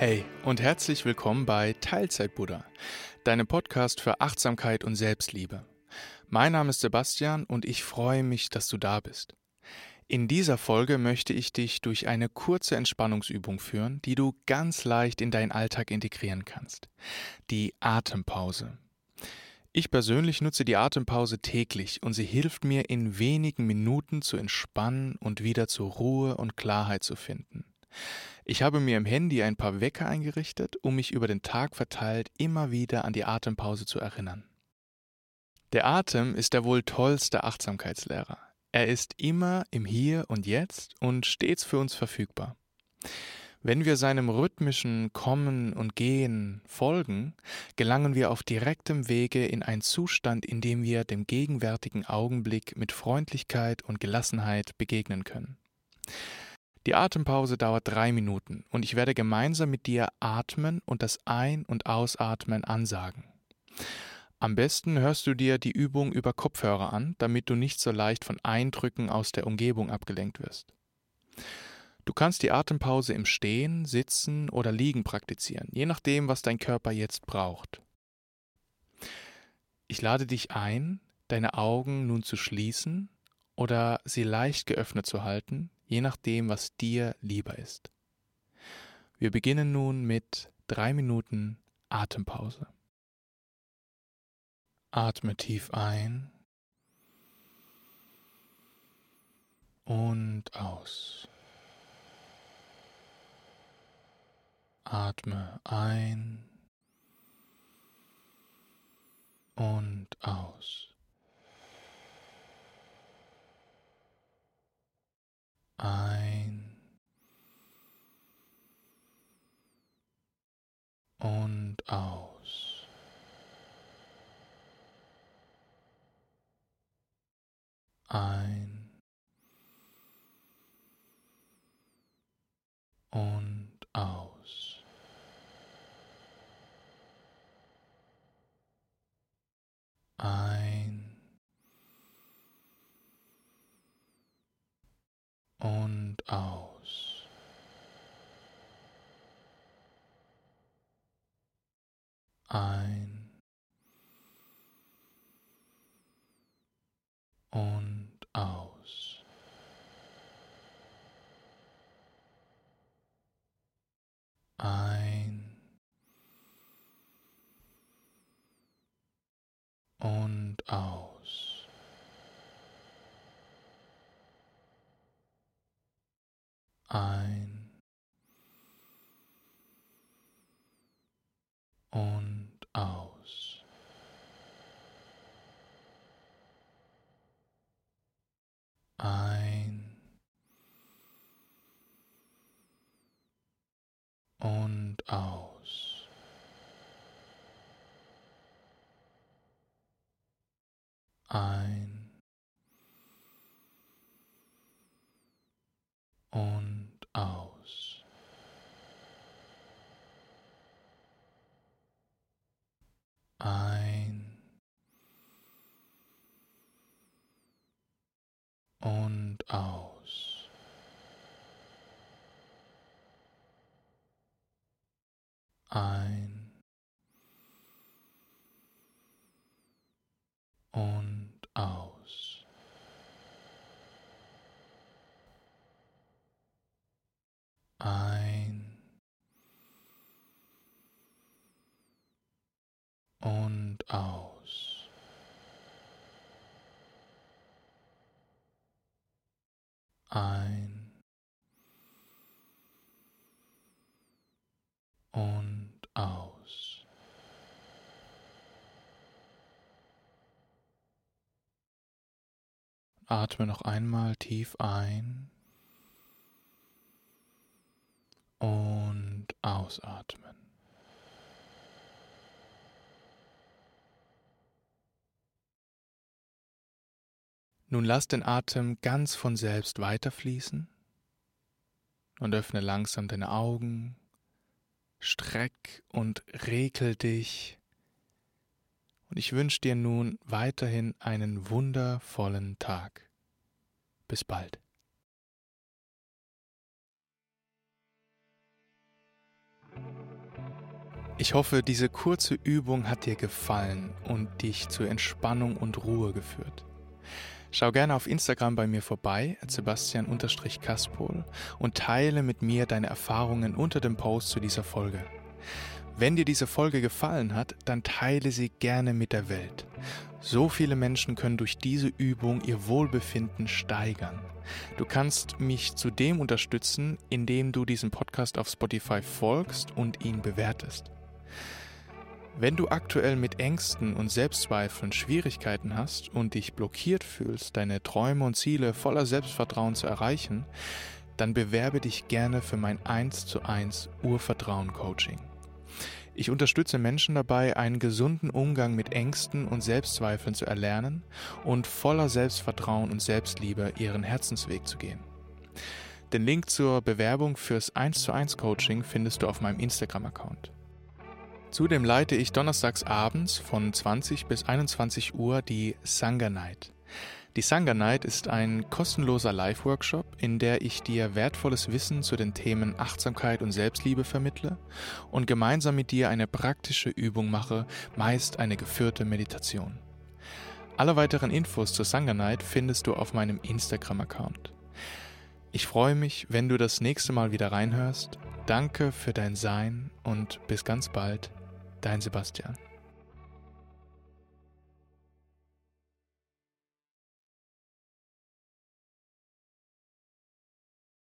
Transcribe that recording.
Hey und herzlich willkommen bei Teilzeit Buddha, deinem Podcast für Achtsamkeit und Selbstliebe. Mein Name ist Sebastian und ich freue mich, dass du da bist. In dieser Folge möchte ich dich durch eine kurze Entspannungsübung führen, die du ganz leicht in deinen Alltag integrieren kannst. Die Atempause. Ich persönlich nutze die Atempause täglich und sie hilft mir in wenigen Minuten zu entspannen und wieder zur Ruhe und Klarheit zu finden. Ich habe mir im Handy ein paar Wecker eingerichtet, um mich über den Tag verteilt immer wieder an die Atempause zu erinnern. Der Atem ist der wohl tollste Achtsamkeitslehrer. Er ist immer im Hier und Jetzt und stets für uns verfügbar. Wenn wir seinem rhythmischen Kommen und Gehen folgen, gelangen wir auf direktem Wege in einen Zustand, in dem wir dem gegenwärtigen Augenblick mit Freundlichkeit und Gelassenheit begegnen können. Die Atempause dauert drei Minuten und ich werde gemeinsam mit dir atmen und das Ein- und Ausatmen ansagen. Am besten hörst du dir die Übung über Kopfhörer an, damit du nicht so leicht von Eindrücken aus der Umgebung abgelenkt wirst. Du kannst die Atempause im Stehen, Sitzen oder Liegen praktizieren, je nachdem, was dein Körper jetzt braucht. Ich lade dich ein, deine Augen nun zu schließen oder sie leicht geöffnet zu halten, je nachdem, was dir lieber ist. Wir beginnen nun mit drei Minuten Atempause. Atme tief ein und aus. Atme ein und aus. Ein und aus. ein und aus. Ein und aus. Ein und aus. Ein und aus. Ein und aus. ein und aus. Ein und aus. Ein und aus. Ein und aus. Ein und aus. ein und aus. Atme noch einmal tief ein und ausatmen. Nun lass den Atem ganz von selbst weiterfließen und öffne langsam deine Augen, streck und rekel dich. Und ich wünsche dir nun weiterhin einen wundervollen Tag. Bis bald. Ich hoffe, diese kurze Übung hat dir gefallen und dich zur Entspannung und Ruhe geführt. Schau gerne auf Instagram bei mir vorbei, Sebastian-Kaspol, und teile mit mir deine Erfahrungen unter dem Post zu dieser Folge. Wenn dir diese Folge gefallen hat, dann teile sie gerne mit der Welt. So viele Menschen können durch diese Übung ihr Wohlbefinden steigern. Du kannst mich zudem unterstützen, indem du diesem Podcast auf Spotify folgst und ihn bewertest. Wenn du aktuell mit Ängsten und Selbstzweifeln Schwierigkeiten hast und dich blockiert fühlst, deine Träume und Ziele voller Selbstvertrauen zu erreichen, dann bewerbe dich gerne für mein 1 zu 1 Urvertrauen Coaching. Ich unterstütze Menschen dabei, einen gesunden Umgang mit Ängsten und Selbstzweifeln zu erlernen und voller Selbstvertrauen und Selbstliebe ihren Herzensweg zu gehen. Den Link zur Bewerbung fürs 1 zu 1 Coaching findest du auf meinem Instagram-Account. Zudem leite ich donnerstags abends von 20 bis 21 Uhr die Sangha Night. Die Sangha Night ist ein kostenloser Live-Workshop, in der ich dir wertvolles Wissen zu den Themen Achtsamkeit und Selbstliebe vermittle und gemeinsam mit dir eine praktische Übung mache, meist eine geführte Meditation. Alle weiteren Infos zur Sangha Night findest du auf meinem Instagram-Account. Ich freue mich, wenn du das nächste Mal wieder reinhörst. Danke für dein Sein und bis ganz bald. Dein Sebastian.